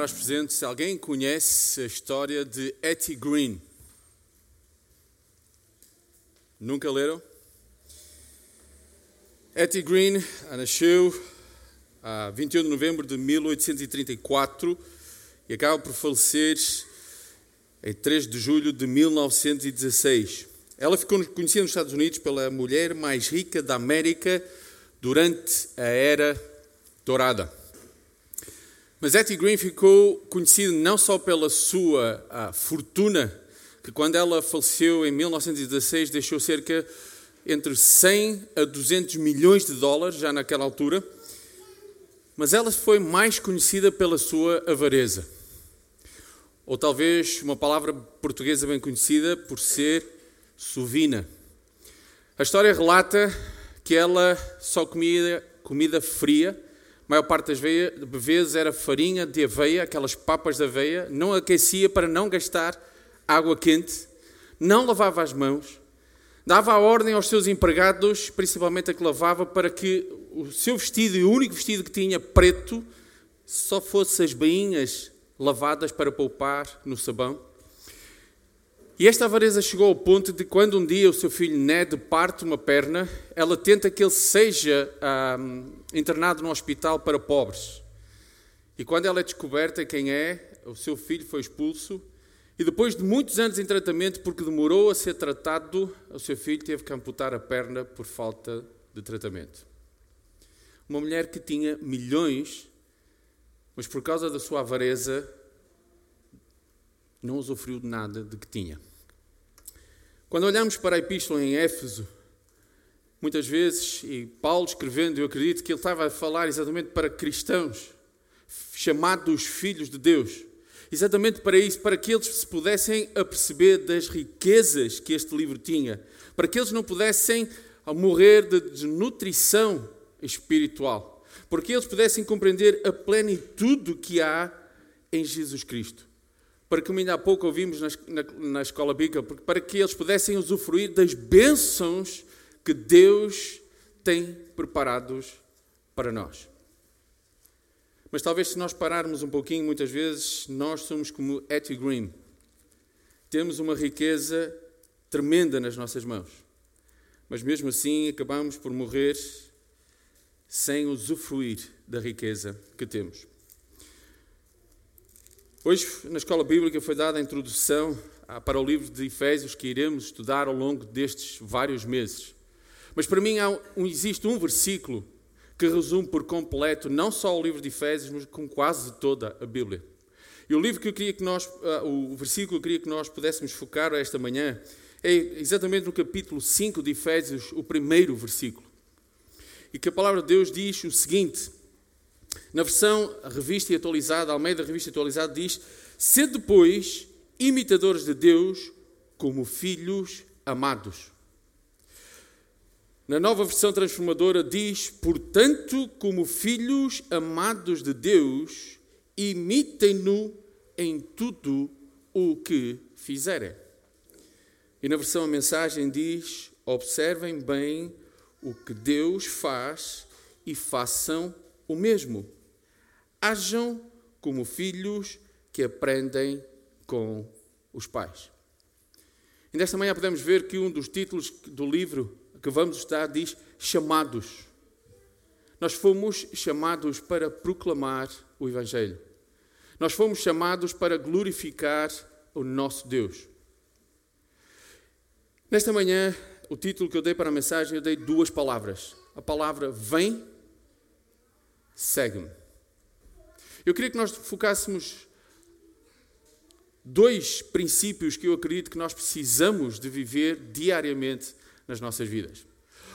perguntar aos presentes se alguém conhece a história de Etty Green. Nunca leram? Etty Green nasceu a 21 de novembro de 1834 e acaba por falecer em 3 de julho de 1916. Ela ficou conhecida nos Estados Unidos pela mulher mais rica da América durante a Era Dourada. Mas Etty Green ficou conhecida não só pela sua ah, fortuna, que quando ela faleceu em 1916 deixou cerca entre 100 a 200 milhões de dólares, já naquela altura, mas ela foi mais conhecida pela sua avareza. Ou talvez uma palavra portuguesa bem conhecida por ser sovina. A história relata que ela só comia comida fria maior parte das vezes era farinha de aveia, aquelas papas de aveia, não aquecia para não gastar água quente, não lavava as mãos, dava a ordem aos seus empregados, principalmente a que lavava, para que o seu vestido e o único vestido que tinha preto só fosse as bainhas lavadas para poupar no sabão. E esta avareza chegou ao ponto de quando um dia o seu filho Ned parte uma perna, ela tenta que ele seja internado num hospital para pobres. E quando ela é descoberta quem é, o seu filho foi expulso. E depois de muitos anos em tratamento, porque demorou a ser tratado, o seu filho teve que amputar a perna por falta de tratamento. Uma mulher que tinha milhões, mas por causa da sua avareza, não usufruiu de nada de que tinha. Quando olhamos para a epístola em Éfeso, muitas vezes, e Paulo escrevendo, eu acredito que ele estava a falar exatamente para cristãos, chamados filhos de Deus. Exatamente para isso, para que eles se pudessem aperceber das riquezas que este livro tinha, para que eles não pudessem morrer de desnutrição espiritual, porque eles pudessem compreender a plenitude que há em Jesus Cristo para como ainda há pouco ouvimos na, na, na escola bíblica, para que eles pudessem usufruir das bênçãos que Deus tem preparados para nós. Mas talvez se nós pararmos um pouquinho, muitas vezes nós somos como Etty Green. Temos uma riqueza tremenda nas nossas mãos. Mas mesmo assim acabamos por morrer sem usufruir da riqueza que temos. Hoje, na escola bíblica, foi dada a introdução para o livro de Efésios que iremos estudar ao longo destes vários meses. Mas para mim um, existe um versículo que resume por completo não só o livro de Efésios, mas com quase toda a Bíblia. E o livro que eu queria que nós, uh, o versículo que eu queria que nós pudéssemos focar esta manhã é exatamente no capítulo 5 de Efésios, o primeiro versículo. E que a palavra de Deus diz o seguinte: na versão revista e atualizada, Almeida Revista Atualizada, diz: Sede, pois, imitadores de Deus como filhos amados. Na nova versão transformadora diz: Portanto, como filhos amados de Deus, imitem-no em tudo o que fizerem. E na versão a mensagem diz: Observem bem o que Deus faz e façam o mesmo. Hajam como filhos que aprendem com os pais. E nesta manhã podemos ver que um dos títulos do livro que vamos estudar diz chamados. Nós fomos chamados para proclamar o Evangelho. Nós fomos chamados para glorificar o nosso Deus. Nesta manhã, o título que eu dei para a mensagem, eu dei duas palavras. A palavra vem segue-me. Eu queria que nós focássemos dois princípios que eu acredito que nós precisamos de viver diariamente nas nossas vidas.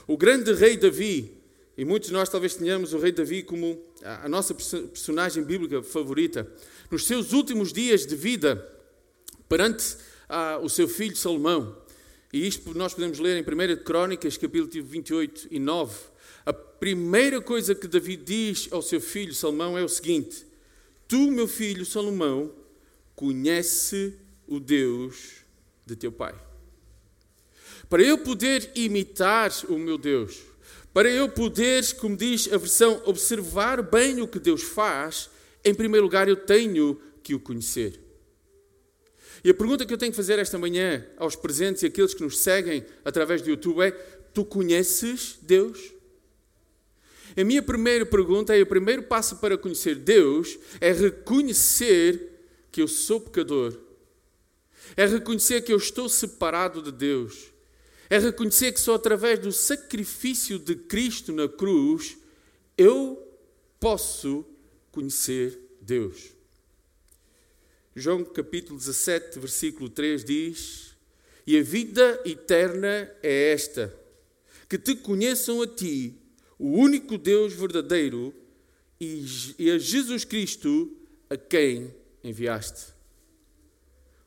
O grande rei Davi, e muitos de nós talvez tenhamos o rei Davi como a nossa personagem bíblica favorita, nos seus últimos dias de vida, perante ah, o seu filho Salomão, e isto nós podemos ler em 1 Crónicas, capítulo 28 e 9, a primeira coisa que Davi diz ao seu filho Salomão é o seguinte: Tu, meu filho Salomão, conhece o Deus de teu pai. Para eu poder imitar o meu Deus, para eu poder, como diz a versão, observar bem o que Deus faz, em primeiro lugar, eu tenho que o conhecer. E a pergunta que eu tenho que fazer esta manhã aos presentes e àqueles que nos seguem através do YouTube é: Tu conheces Deus? A minha primeira pergunta é: o primeiro passo para conhecer Deus é reconhecer que eu sou pecador, é reconhecer que eu estou separado de Deus, é reconhecer que só através do sacrifício de Cristo na cruz eu posso conhecer Deus. João capítulo 17, versículo 3 diz: E a vida eterna é esta, que te conheçam a ti, o único Deus verdadeiro, e a Jesus Cristo a quem enviaste.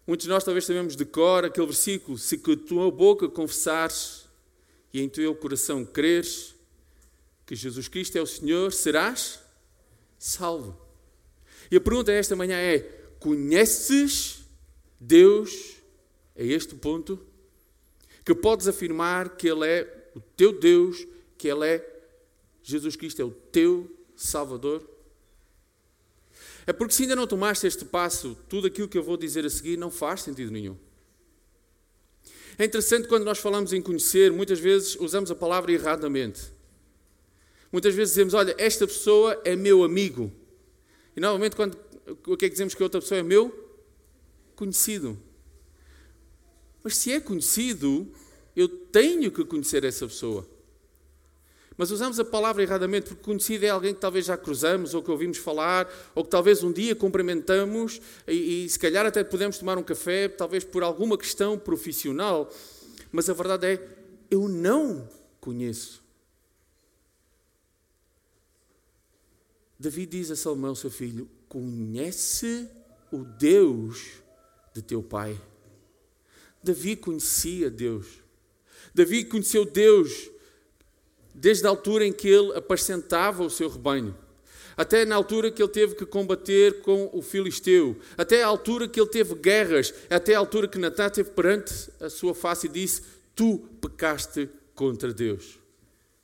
Muitos de nós talvez sabemos de cor aquele versículo: se com a tua boca confessares e em teu coração creres que Jesus Cristo é o Senhor, serás salvo. E a pergunta esta manhã é: conheces Deus a este ponto? Que podes afirmar que Ele é o teu Deus, que Ele é Jesus Cristo é o teu Salvador? É porque se ainda não tomaste este passo, tudo aquilo que eu vou dizer a seguir não faz sentido nenhum. É interessante quando nós falamos em conhecer, muitas vezes usamos a palavra erradamente. Muitas vezes dizemos, olha, esta pessoa é meu amigo. E normalmente quando o que é que dizemos que outra pessoa é meu? Conhecido. Mas se é conhecido, eu tenho que conhecer essa pessoa. Mas usamos a palavra erradamente, porque conhecido é alguém que talvez já cruzamos, ou que ouvimos falar, ou que talvez um dia cumprimentamos, e, e se calhar até podemos tomar um café, talvez por alguma questão profissional. Mas a verdade é, eu não conheço. Davi diz a Salomão, seu filho: Conhece o Deus de teu pai. Davi conhecia Deus. Davi conheceu Deus desde a altura em que ele apacentava o seu rebanho, até na altura que ele teve que combater com o filisteu, até a altura que ele teve guerras, até a altura que Natan teve perante a sua face e disse: Tu pecaste contra Deus.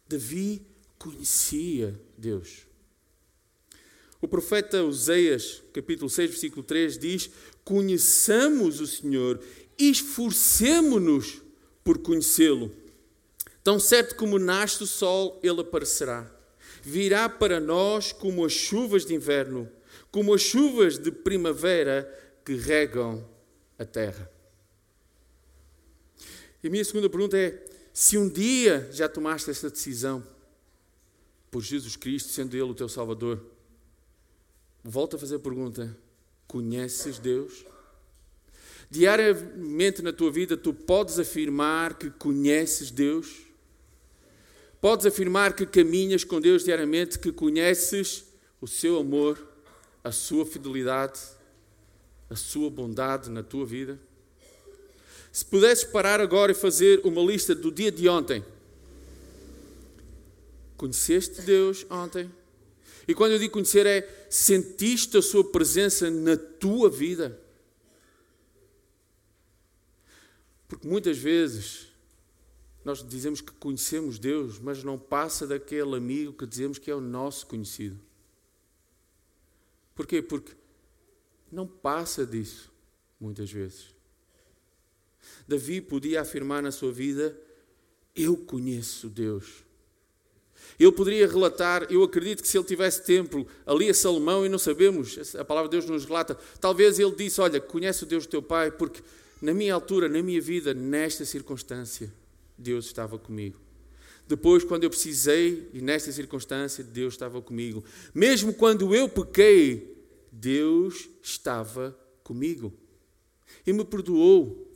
Davi conhecia Deus. O profeta Oseias, capítulo 6, versículo 3, diz: Conheçamos o Senhor, esforcemo-nos por conhecê-lo. Tão certo como nasce o sol, ele aparecerá. Virá para nós como as chuvas de inverno, como as chuvas de primavera que regam a terra. E a minha segunda pergunta é: se um dia já tomaste essa decisão por Jesus Cristo, sendo Ele o teu Salvador, volto a fazer a pergunta: conheces Deus? Diariamente na tua vida, tu podes afirmar que conheces Deus? Podes afirmar que caminhas com Deus diariamente, que conheces o seu amor, a sua fidelidade, a sua bondade na tua vida? Se pudesses parar agora e fazer uma lista do dia de ontem, conheceste Deus ontem? E quando eu digo conhecer, é sentiste a sua presença na tua vida? Porque muitas vezes nós dizemos que conhecemos Deus, mas não passa daquele amigo que dizemos que é o nosso conhecido. Porquê? Porque não passa disso, muitas vezes. Davi podia afirmar na sua vida: Eu conheço Deus. Ele poderia relatar, eu acredito que se ele tivesse tempo ali a Salomão, e não sabemos, a palavra de Deus nos relata, talvez ele disse: Olha, conhece o Deus do teu pai, porque na minha altura, na minha vida, nesta circunstância, Deus estava comigo. Depois, quando eu precisei, e nesta circunstância, Deus estava comigo. Mesmo quando eu pequei, Deus estava comigo. E me perdoou.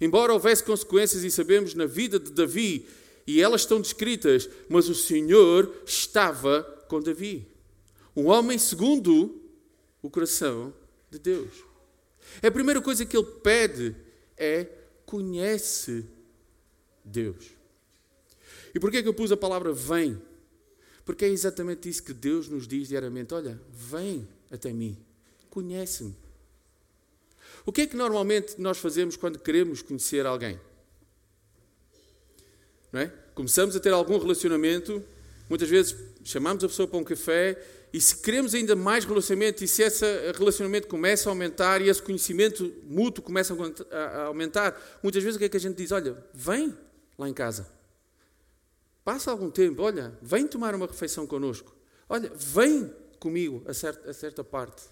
Embora houvesse consequências, e sabemos, na vida de Davi, e elas estão descritas, mas o Senhor estava com Davi. Um homem segundo o coração de Deus. A primeira coisa que ele pede é: conhece Deus. E porquê é que eu pus a palavra vem? Porque é exatamente isso que Deus nos diz diariamente: olha, vem até mim, conhece-me. O que é que normalmente nós fazemos quando queremos conhecer alguém? Não é? Começamos a ter algum relacionamento, muitas vezes chamamos a pessoa para um café e se queremos ainda mais relacionamento, e se esse relacionamento começa a aumentar e esse conhecimento mútuo começa a aumentar, muitas vezes o que é que a gente diz? Olha, vem lá em casa. Passa algum tempo, olha, vem tomar uma refeição connosco. Olha, vem comigo a certa, a certa parte.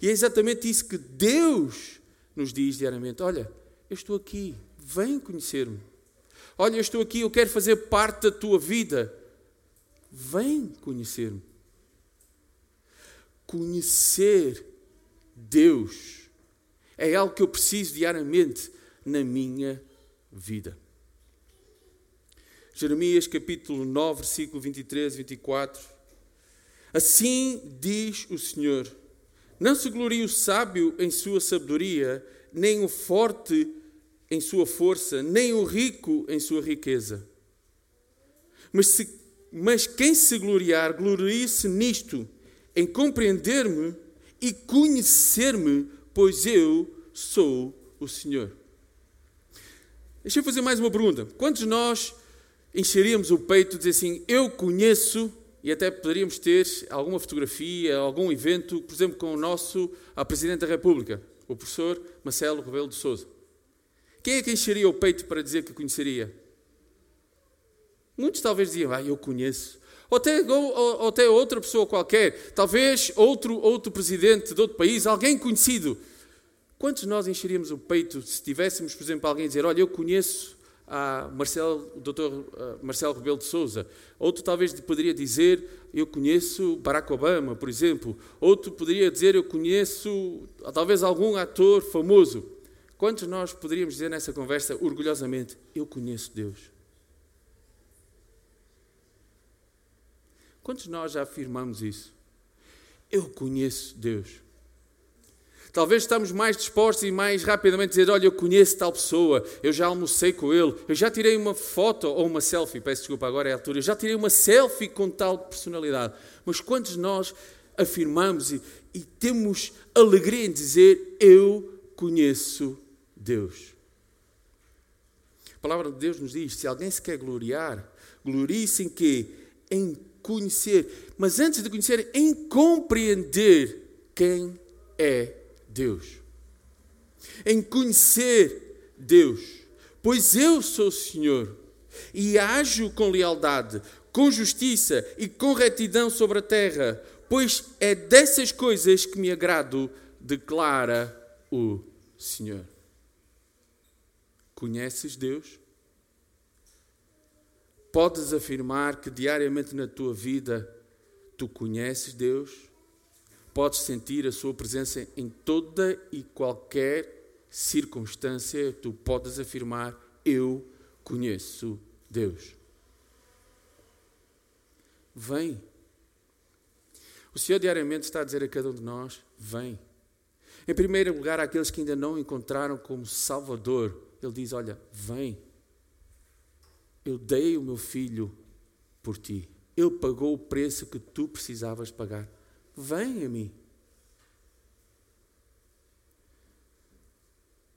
E é exatamente isso que Deus nos diz diariamente: olha, eu estou aqui, vem conhecer-me. Olha, eu estou aqui, eu quero fazer parte da tua vida. Vem conhecer-me. Conhecer Deus é algo que eu preciso diariamente na minha vida. Jeremias capítulo 9, versículo 23 e 24. Assim diz o Senhor: Não se glorie o sábio em sua sabedoria, nem o forte em sua força, nem o rico em sua riqueza. Mas, se, mas quem se gloriar, glorie-se nisto, em compreender-me e conhecer-me, pois eu sou o Senhor. Deixa eu fazer mais uma pergunta. Quantos de nós encheríamos o peito e dizer assim: Eu conheço, e até poderíamos ter alguma fotografia, algum evento, por exemplo, com o nosso a Presidente da República, o professor Marcelo Rebelo de Souza. Quem é que encheria o peito para dizer que conheceria? Muitos talvez diziam, ah, eu conheço. Ou até, ou, ou até outra pessoa qualquer, talvez outro, outro presidente de outro país, alguém conhecido. Quantos de nós encheríamos o peito se tivéssemos, por exemplo, alguém dizer, olha, eu conheço a Marcelo, o Dr. Marcelo Rebelo de Souza. Outro talvez poderia dizer, eu conheço Barack Obama, por exemplo. Outro poderia dizer, eu conheço talvez algum ator famoso. Quantos nós poderíamos dizer nessa conversa orgulhosamente, eu conheço Deus? Quantos nós já afirmamos isso? Eu conheço Deus. Talvez estamos mais dispostos e mais rapidamente dizer: Olha, eu conheço tal pessoa, eu já almocei com ele, eu já tirei uma foto ou uma selfie, peço desculpa, agora é a altura, eu já tirei uma selfie com tal personalidade. Mas quantos de nós afirmamos e, e temos alegria em dizer: Eu conheço Deus? A palavra de Deus nos diz: se alguém se quer gloriar, glorie-se em quê? Em conhecer, mas antes de conhecer, em compreender quem é Deus, em conhecer Deus, pois eu sou o Senhor e ajo com lealdade, com justiça e com retidão sobre a terra, pois é dessas coisas que me agrado, declara o Senhor. Conheces Deus? Podes afirmar que diariamente na tua vida tu conheces Deus? Podes sentir a sua presença em toda e qualquer circunstância, tu podes afirmar: Eu conheço Deus. Vem. O Senhor diariamente está a dizer a cada um de nós: Vem. Em primeiro lugar, àqueles que ainda não encontraram como Salvador, Ele diz: Olha, vem. Eu dei o meu filho por ti. Ele pagou o preço que tu precisavas pagar. Vem a mim.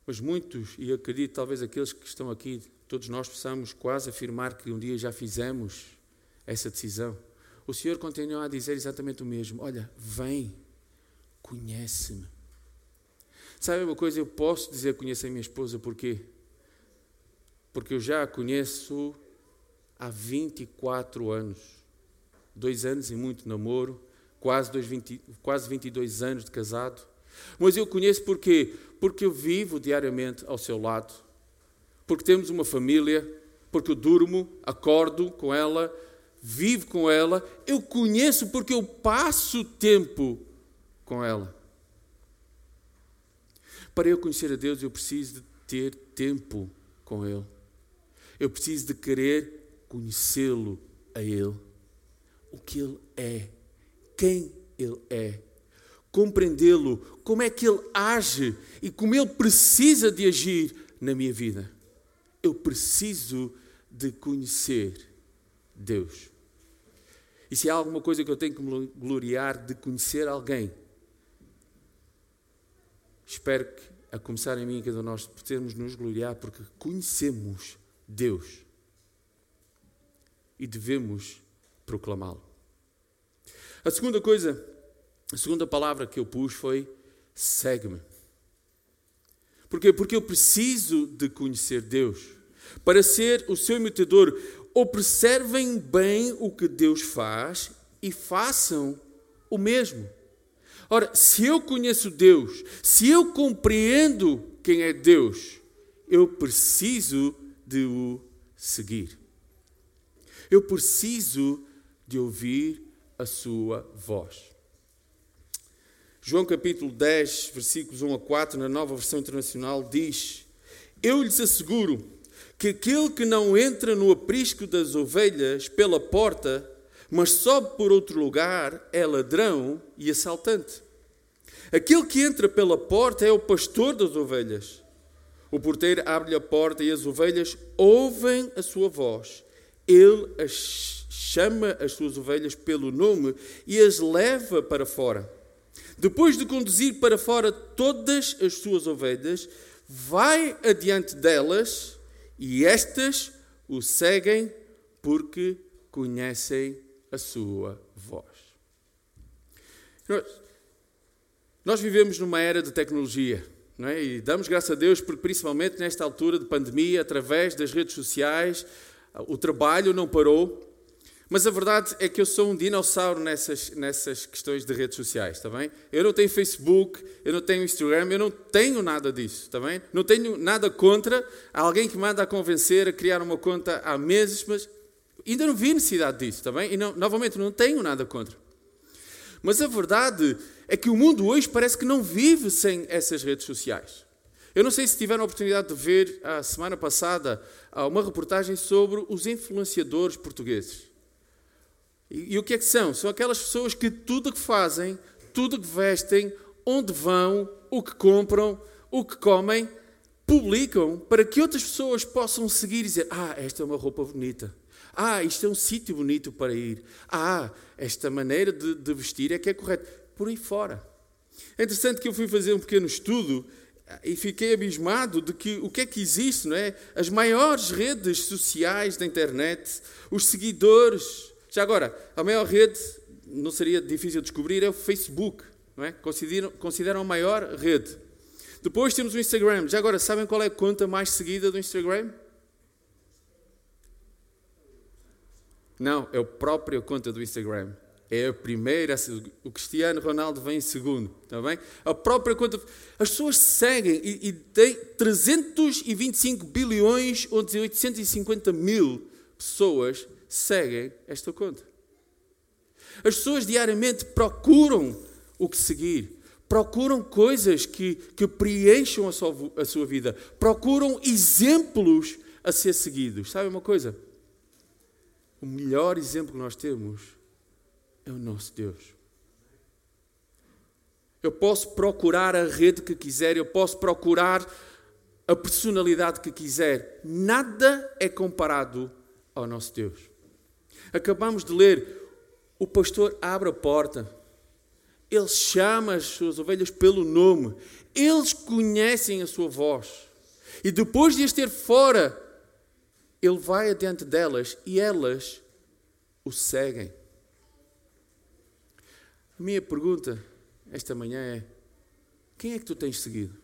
Mas muitos, e acredito talvez aqueles que estão aqui, todos nós possamos quase afirmar que um dia já fizemos essa decisão. O Senhor continua a dizer exatamente o mesmo: Olha, vem, conhece-me. Sabe uma coisa? Eu posso dizer conheço a minha esposa, porquê? Porque eu já a conheço há 24 anos. Dois anos e muito namoro, quase, dois, 20, quase 22 anos de casado. Mas eu conheço porquê? Porque eu vivo diariamente ao seu lado. Porque temos uma família, porque eu durmo, acordo com ela, vivo com ela. Eu conheço porque eu passo tempo com ela. Para eu conhecer a Deus, eu preciso de ter tempo com Ele. Eu preciso de querer conhecê-lo a Ele. O que Ele é quem Ele é, compreendê-lo, como é que Ele age e como Ele precisa de agir na minha vida. Eu preciso de conhecer Deus. E se há alguma coisa que eu tenho que me gloriar de conhecer alguém, espero que, a começar em mim e cada nós, podermos nos gloriar porque conhecemos Deus e devemos proclamá-lo. A segunda coisa, a segunda palavra que eu pus foi segue-me. Porquê? Porque eu preciso de conhecer Deus. Para ser o seu imitador, observem bem o que Deus faz e façam o mesmo. Ora, se eu conheço Deus, se eu compreendo quem é Deus, eu preciso de o seguir. Eu preciso de ouvir a sua voz. João capítulo 10, versículos 1 a 4, na nova versão internacional, diz: Eu lhes asseguro que aquele que não entra no aprisco das ovelhas pela porta, mas sobe por outro lugar, é ladrão e assaltante. Aquele que entra pela porta é o pastor das ovelhas. O porteiro abre-lhe a porta e as ovelhas ouvem a sua voz. Ele as chama as suas ovelhas pelo nome e as leva para fora. Depois de conduzir para fora todas as suas ovelhas, vai adiante delas e estas o seguem porque conhecem a sua voz. Nós vivemos numa era de tecnologia, é? E damos graças a Deus porque, principalmente nesta altura de pandemia, através das redes sociais, o trabalho não parou, mas a verdade é que eu sou um dinossauro nessas, nessas questões de redes sociais, está bem? Eu não tenho Facebook, eu não tenho Instagram, eu não tenho nada disso, está bem? Não tenho nada contra alguém que manda a convencer a criar uma conta há meses, mas ainda não vi necessidade disso, está bem? E não, novamente, não tenho nada contra. Mas a verdade é que o mundo hoje parece que não vive sem essas redes sociais. Eu não sei se tiveram a oportunidade de ver a semana passada uma reportagem sobre os influenciadores portugueses. E, o que é que são? São aquelas pessoas que tudo o que fazem, tudo o que vestem, onde vão, o que compram, o que comem, publicam para que outras pessoas possam seguir e dizer: Ah, esta é uma roupa bonita. Ah, isto é um sítio bonito para ir. Ah, esta maneira de, de vestir é que é correta. Por aí fora. É interessante que eu fui fazer um pequeno estudo e fiquei abismado de que o que é que existe, não é? As maiores redes sociais da internet, os seguidores, já agora, a maior rede, não seria difícil descobrir, é o Facebook. Não é? Consideram, consideram a maior rede. Depois temos o Instagram. Já agora, sabem qual é a conta mais seguida do Instagram? Não, é a própria conta do Instagram. É a primeira, o Cristiano Ronaldo vem em segundo, está bem? A própria conta. As pessoas seguem e, e tem 325 bilhões ou 850 mil pessoas seguem esta conta. As pessoas diariamente procuram o que seguir, procuram coisas que, que preencham a sua, a sua vida, procuram exemplos a ser seguidos. Sabe uma coisa? O melhor exemplo que nós temos é o nosso Deus. Eu posso procurar a rede que quiser, eu posso procurar a personalidade que quiser, nada é comparado ao nosso Deus. Acabamos de ler, o pastor abre a porta, ele chama as suas ovelhas pelo nome, eles conhecem a sua voz. E depois de as ter fora, ele vai adiante delas e elas o seguem. A minha pergunta esta manhã é: quem é que tu tens seguido?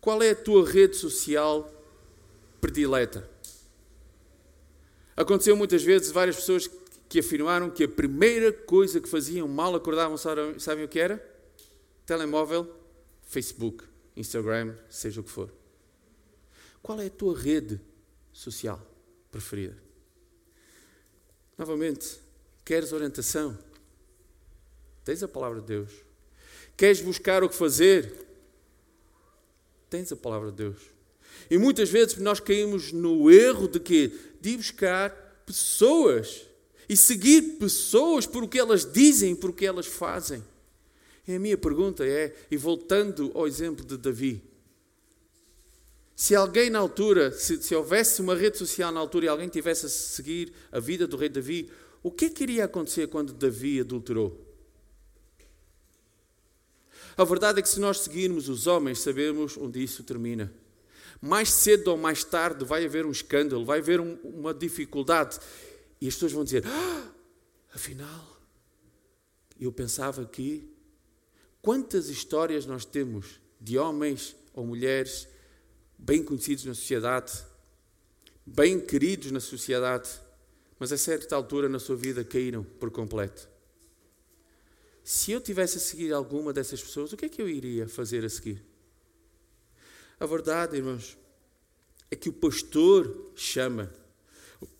Qual é a tua rede social predileta? Aconteceu muitas vezes várias pessoas que afirmaram que a primeira coisa que faziam mal acordavam, sabem o que era? Telemóvel, Facebook, Instagram, seja o que for. Qual é a tua rede social preferida? Novamente, queres orientação? Tens a palavra de Deus. Queres buscar o que fazer? Tens a palavra de Deus. E muitas vezes nós caímos no erro de que de buscar pessoas e seguir pessoas por o que elas dizem, por o que elas fazem. E a minha pergunta é, e voltando ao exemplo de Davi, se alguém na altura, se, se houvesse uma rede social na altura e alguém tivesse a seguir a vida do rei Davi, o que é que iria acontecer quando Davi adulterou? A verdade é que se nós seguirmos os homens, sabemos onde isso termina mais cedo ou mais tarde vai haver um escândalo, vai haver um, uma dificuldade. E as pessoas vão dizer: ah, Afinal, eu pensava que quantas histórias nós temos de homens ou mulheres bem conhecidos na sociedade, bem queridos na sociedade, mas a certa altura na sua vida caíram por completo. Se eu tivesse a seguir alguma dessas pessoas, o que é que eu iria fazer a seguir? A verdade, irmãos, é que o pastor chama.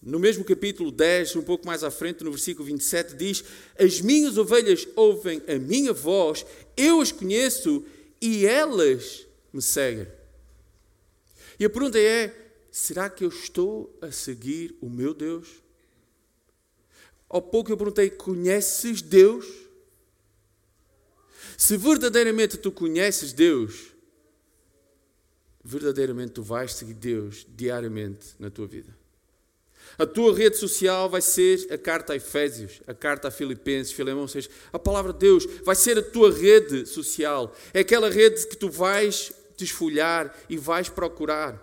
No mesmo capítulo 10, um pouco mais à frente, no versículo 27, diz: As minhas ovelhas ouvem a minha voz, eu as conheço e elas me seguem. E a pergunta é: será que eu estou a seguir o meu Deus? Ao pouco eu perguntei: conheces Deus? Se verdadeiramente tu conheces Deus, verdadeiramente tu vais seguir Deus diariamente na tua vida. A tua rede social vai ser a carta a Efésios, a carta a Filipenses, Filemão 6. A palavra de Deus vai ser a tua rede social. É aquela rede que tu vais desfolhar e vais procurar.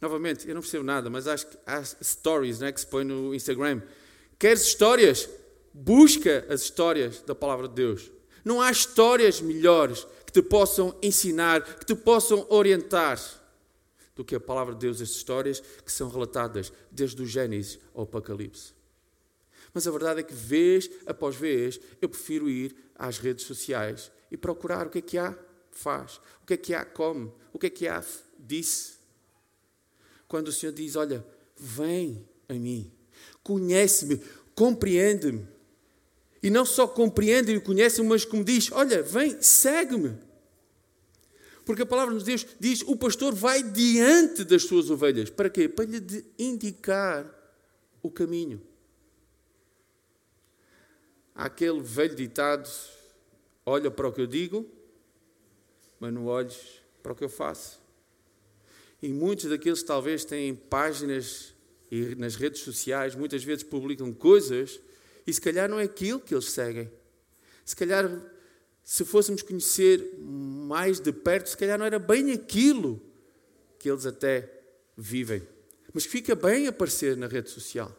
Novamente, eu não percebo nada, mas acho que há stories né, que se põe no Instagram. Queres histórias? Busca as histórias da palavra de Deus. Não há histórias melhores que te possam ensinar, que te possam orientar do que a palavra de Deus, as histórias que são relatadas desde o Gênesis ao Apocalipse. Mas a verdade é que, vez após vez, eu prefiro ir às redes sociais e procurar o que é que há, faz, o que é que há, come, o que é que há, disse. Quando o Senhor diz: Olha, vem a mim, conhece-me, compreende-me. E não só compreende e conhece, mas como diz: Olha, vem, segue-me. Porque a palavra de Deus diz: o pastor vai diante das suas ovelhas. Para quê? Para lhe indicar o caminho. Há aquele velho ditado: olha para o que eu digo, mas não olhes para o que eu faço. E muitos daqueles talvez têm páginas e nas redes sociais, muitas vezes publicam coisas e se calhar não é aquilo que eles seguem. Se calhar se fôssemos conhecer mais de perto, se calhar não era bem aquilo que eles até vivem. Mas fica bem aparecer na rede social.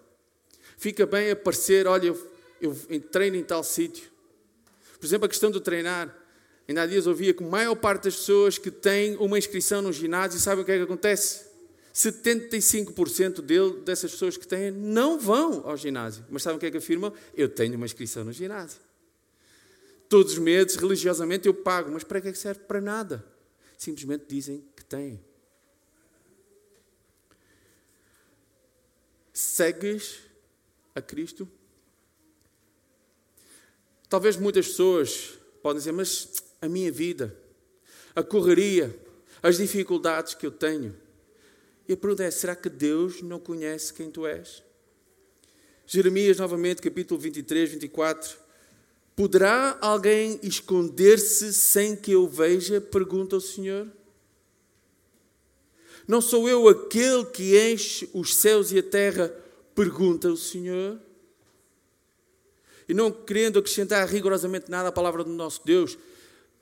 Fica bem aparecer, olha, eu, eu treino em tal sítio. Por exemplo, a questão do treinar. Ainda há dias ouvia que a maior parte das pessoas que têm uma inscrição no ginásio, sabe o que é que acontece? 75% dele, dessas pessoas que têm não vão ao ginásio. Mas sabem o que é que afirmam? Eu tenho uma inscrição no ginásio. Todos os meses, religiosamente, eu pago. Mas para que é que serve? Para nada. Simplesmente dizem que têm. Segues a Cristo? Talvez muitas pessoas podem dizer, mas a minha vida, a correria, as dificuldades que eu tenho. E a pergunta é: será que Deus não conhece quem tu és? Jeremias, novamente, capítulo 23, 24. Poderá alguém esconder-se sem que eu veja? Pergunta o Senhor. Não sou eu aquele que enche os céus e a terra? Pergunta o Senhor. E não querendo acrescentar rigorosamente nada à palavra do nosso Deus,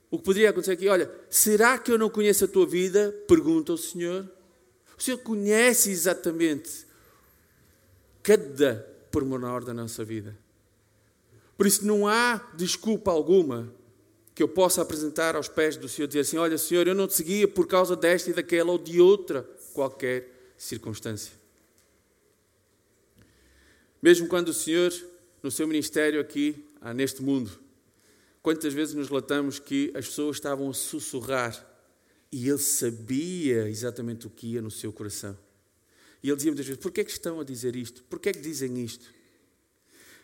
o que poderia acontecer aqui, olha, será que eu não conheço a tua vida? Pergunta o Senhor. O Senhor conhece exatamente cada pormenor da nossa vida. Por isso não há desculpa alguma que eu possa apresentar aos pés do Senhor, dizer assim: Olha, Senhor, eu não te seguia por causa desta e daquela ou de outra qualquer circunstância. Mesmo quando o Senhor, no seu ministério aqui, ah, neste mundo, quantas vezes nos relatamos que as pessoas estavam a sussurrar e ele sabia exatamente o que ia no seu coração. E ele dizia muitas vezes: Por que é que estão a dizer isto? Por que é que dizem isto?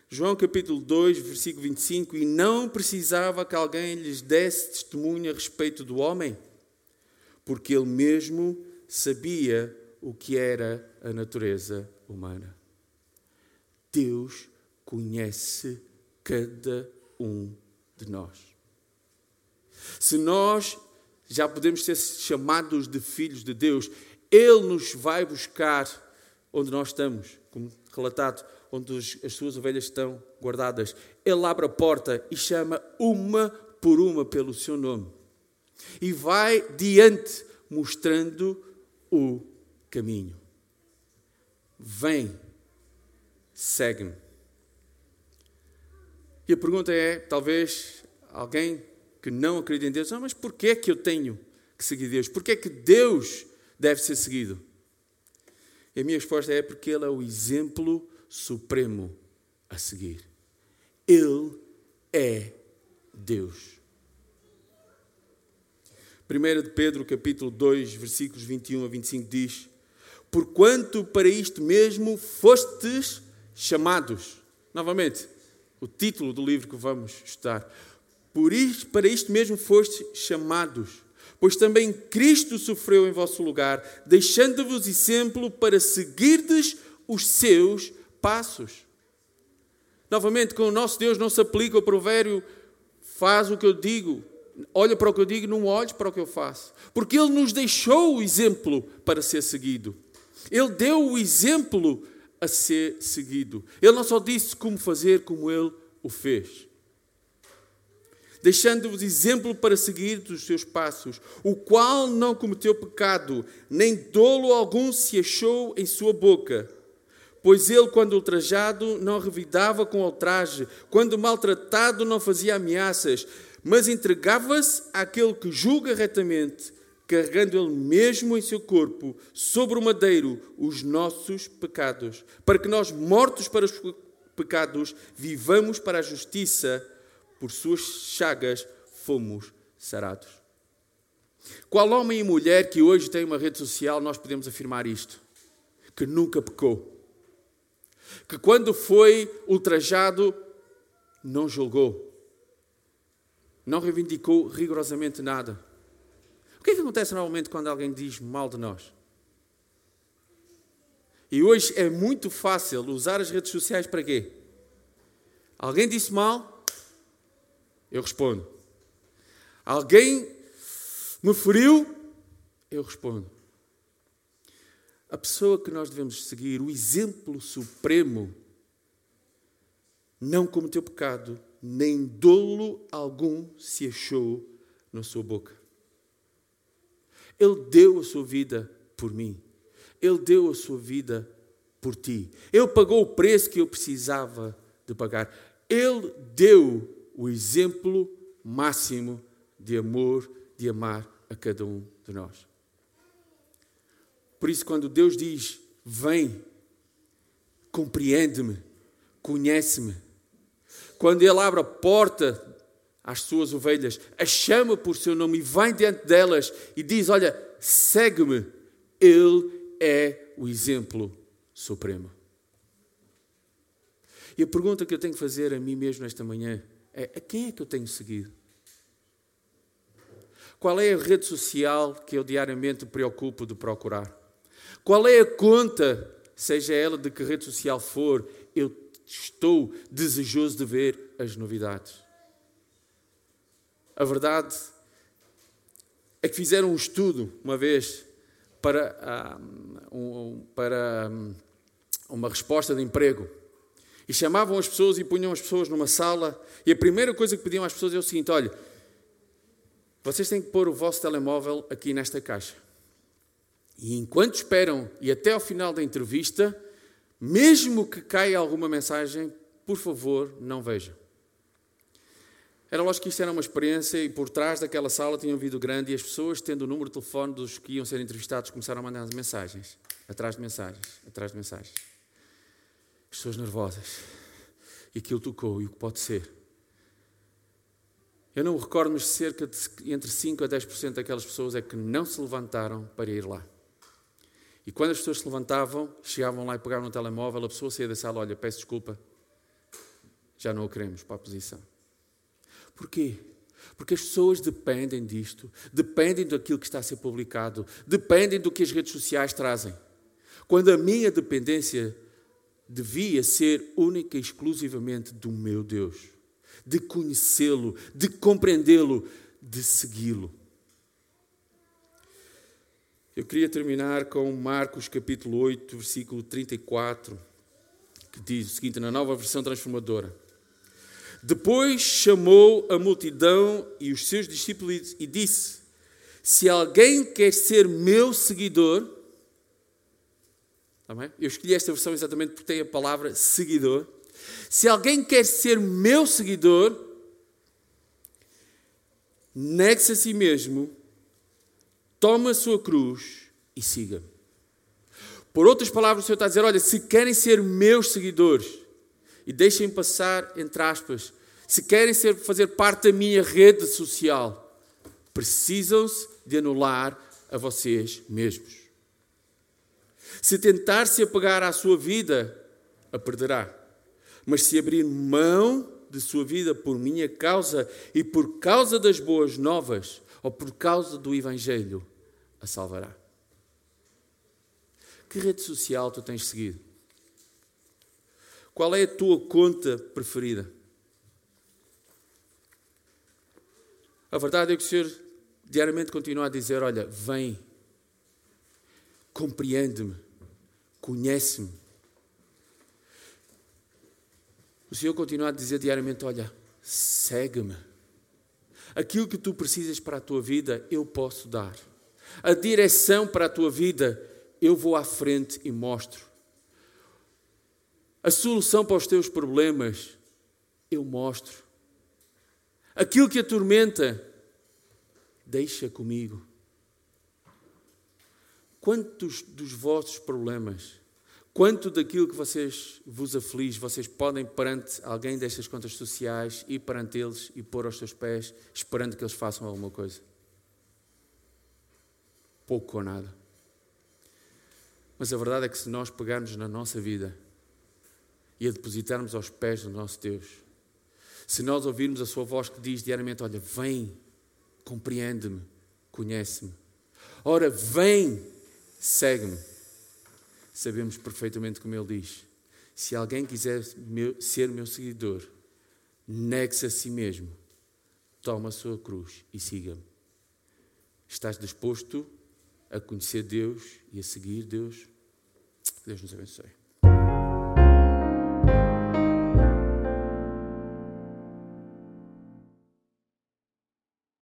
João capítulo 2, versículo 25: E não precisava que alguém lhes desse testemunho a respeito do homem, porque ele mesmo sabia o que era a natureza humana. Deus conhece cada um de nós. Se nós já podemos ser chamados de filhos de Deus, Ele nos vai buscar onde nós estamos, como relatado onde as suas ovelhas estão guardadas. Ele abre a porta e chama uma por uma pelo seu nome. E vai diante, mostrando o caminho. Vem, segue-me. E a pergunta é, talvez alguém que não acredita em Deus, ah, mas porquê que eu tenho que seguir Deus? Porquê é que Deus deve ser seguido? E a minha resposta é porque Ele é o exemplo supremo a seguir. Ele é Deus. 1 de Pedro, capítulo 2, versículos 21 a 25 diz: Porquanto para isto mesmo fostes chamados. Novamente, o título do livro que vamos estudar. Por isto, para isto mesmo fostes chamados, pois também Cristo sofreu em vosso lugar, deixando-vos exemplo para seguirdes os seus passos. Novamente, com o nosso Deus não se aplica o provérbio faz o que eu digo, olha para o que eu digo, não olhes para o que eu faço. Porque Ele nos deixou o exemplo para ser seguido. Ele deu o exemplo a ser seguido. Ele não só disse como fazer, como Ele o fez. Deixando-vos exemplo para seguir dos seus passos, o qual não cometeu pecado, nem dolo algum se achou em sua boca. Pois ele, quando ultrajado, não revidava com ultraje, quando maltratado, não fazia ameaças, mas entregava-se àquele que julga retamente, carregando ele mesmo em seu corpo, sobre o madeiro, os nossos pecados, para que nós, mortos para os pecados, vivamos para a justiça, por suas chagas fomos sarados. Qual homem e mulher que hoje tem uma rede social, nós podemos afirmar isto? Que nunca pecou que quando foi ultrajado, não julgou, não reivindicou rigorosamente nada. O que é que acontece normalmente quando alguém diz mal de nós? E hoje é muito fácil usar as redes sociais para quê? Alguém disse mal, eu respondo. Alguém me feriu, eu respondo a pessoa que nós devemos seguir, o exemplo supremo, não cometeu pecado, nem dolo algum se achou na sua boca. Ele deu a sua vida por mim. Ele deu a sua vida por ti. Ele pagou o preço que eu precisava de pagar. Ele deu o exemplo máximo de amor, de amar a cada um de nós. Por isso, quando Deus diz: Vem, compreende-me, conhece-me, quando Ele abre a porta às suas ovelhas, a chama por seu nome e vem diante delas e diz: Olha, segue-me, Ele é o exemplo supremo. E a pergunta que eu tenho que fazer a mim mesmo esta manhã é: a quem é que eu tenho seguido? Qual é a rede social que eu diariamente me preocupo de procurar? Qual é a conta, seja ela de que rede social for, eu estou desejoso de ver as novidades. A verdade é que fizeram um estudo uma vez para, uh, um, para um, uma resposta de emprego. E chamavam as pessoas e punham as pessoas numa sala. E a primeira coisa que pediam às pessoas é o seguinte: olha, vocês têm que pôr o vosso telemóvel aqui nesta caixa. E enquanto esperam e até ao final da entrevista, mesmo que caia alguma mensagem, por favor, não vejam. Era lógico que isto era uma experiência e por trás daquela sala tinha um vidro grande e as pessoas, tendo o número de telefone dos que iam ser entrevistados, começaram a mandar mensagens, atrás de mensagens, atrás de mensagens. As pessoas nervosas. E aquilo tocou, e o que pode ser? Eu não recordo, mas cerca de entre 5 a 10% daquelas pessoas é que não se levantaram para ir lá. E quando as pessoas se levantavam, chegavam lá e pegavam no telemóvel, a pessoa saía da sala, olha, peço desculpa, já não o queremos para a posição. Porquê? Porque as pessoas dependem disto, dependem daquilo que está a ser publicado, dependem do que as redes sociais trazem. Quando a minha dependência devia ser única e exclusivamente do meu Deus, de conhecê-lo, de compreendê-lo, de segui-lo. Eu queria terminar com Marcos capítulo 8, versículo 34, que diz o seguinte, na nova versão transformadora. Depois chamou a multidão e os seus discípulos e disse: Se alguém quer ser meu seguidor? Eu escolhi esta versão exatamente porque tem a palavra seguidor. Se alguém quer ser meu seguidor, negue-se a si mesmo, tome a sua cruz e siga-me. Por outras palavras, o Senhor está a dizer: olha, se querem ser meus seguidores, e deixem passar, entre aspas, se querem ser, fazer parte da minha rede social, precisam-se de anular a vocês mesmos. Se tentar se apegar à sua vida, a perderá. Mas se abrir mão de sua vida por minha causa e por causa das boas novas, ou por causa do Evangelho, a salvará. Que rede social tu tens seguido? Qual é a tua conta preferida? A verdade é que o Senhor diariamente continua a dizer: Olha, vem, compreende-me, conhece-me. O Senhor continua a dizer diariamente: Olha, segue-me. Aquilo que tu precisas para a tua vida, eu posso dar. A direção para a tua vida, eu vou à frente e mostro. A solução para os teus problemas, eu mostro. Aquilo que atormenta, deixa comigo. Quantos dos vossos problemas, quanto daquilo que vocês vos aflige, vocês podem perante alguém destas contas sociais ir perante eles e pôr aos seus pés, esperando que eles façam alguma coisa? Pouco ou nada. Mas a verdade é que se nós pegarmos na nossa vida e a depositarmos aos pés do nosso Deus, se nós ouvirmos a Sua voz que diz diariamente: Olha, vem, compreende-me, conhece-me. Ora, vem, segue-me. Sabemos perfeitamente como Ele diz: se alguém quiser ser meu seguidor, negue-se a si mesmo, toma a sua cruz e siga-me. Estás disposto a conhecer Deus e a seguir Deus. Deus nos abençoe.